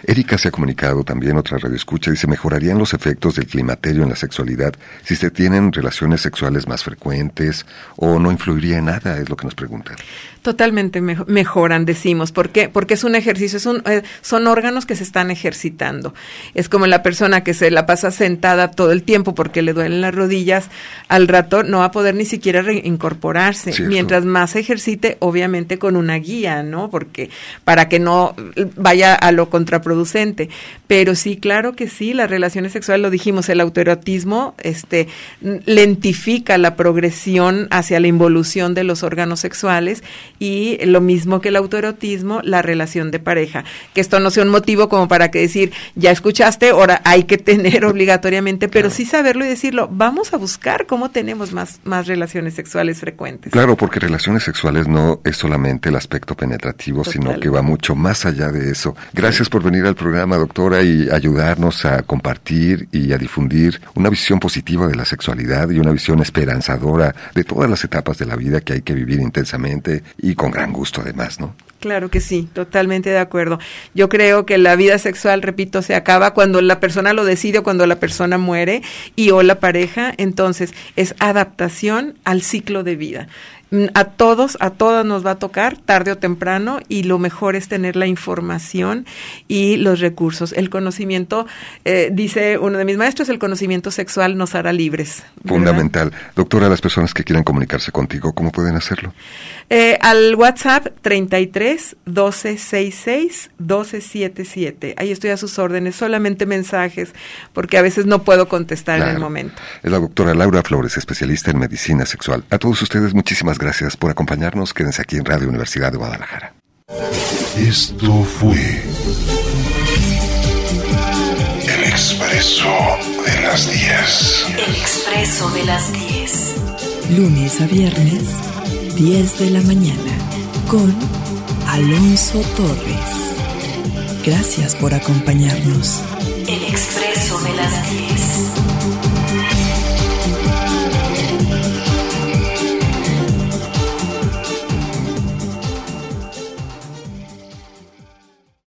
Erika se ha comunicado también, otra radio escucha, dice, mejorarían los efectos del climaterio en la sexualidad si se tienen relaciones sexuales más frecuentes o no influiría en nada, es lo que nos preguntan. Totalmente mejoran, decimos. ¿Por qué? Porque es un ejercicio, es un, eh, son órganos que se están ejercitando. Es como la persona que se la pasa sentada todo el tiempo porque le duelen las rodillas, al rato no va a poder ni siquiera reincorporarse. Mientras más ejercite, obviamente con una guía, ¿no? Porque para que no vaya a lo contraproducente. Pero sí, claro que sí, las relaciones sexuales, lo dijimos, el autoerotismo este, lentifica la progresión hacia la involución de los órganos sexuales y lo mismo que el autoerotismo, la relación de pareja. Que esto no sea un motivo como para que decir, ya escuchaste, ahora hay que tener <laughs> obligatoriamente, pero sí saberlo y decirlo, vamos a buscar cómo tenemos más, más relaciones sexuales frecuentes. Claro, porque relaciones sexuales no es solamente el aspecto penetrativo, sino que va mucho más allá de eso. Gracias por venir al programa, doctora, y ayudarnos a compartir y a difundir una visión positiva de la sexualidad y una visión esperanzadora de todas las etapas de la vida que hay que vivir intensamente y con gran gusto además, ¿no? Claro que sí, totalmente de acuerdo. Yo creo que la vida sexual, repito, se acaba cuando la persona lo decide o cuando la persona muere y o la pareja, entonces es adaptación al ciclo de vida. A todos, a todas nos va a tocar tarde o temprano y lo mejor es tener la información y los recursos. El conocimiento, eh, dice uno de mis maestros, el conocimiento sexual nos hará libres. Fundamental. Doctora, las personas que quieran comunicarse contigo, ¿cómo pueden hacerlo? Eh, al WhatsApp 33 12 66 12 77. Ahí estoy a sus órdenes, solamente mensajes, porque a veces no puedo contestar en el momento. Es la doctora Laura Flores, especialista en medicina sexual. A todos ustedes, muchísimas gracias gracias por acompañarnos. Quédense aquí en Radio Universidad de Guadalajara. Esto fue El Expreso de las 10. El Expreso de las 10. Lunes a viernes, 10 de la mañana, con Alonso Torres. Gracias por acompañarnos. El Expreso de las 10.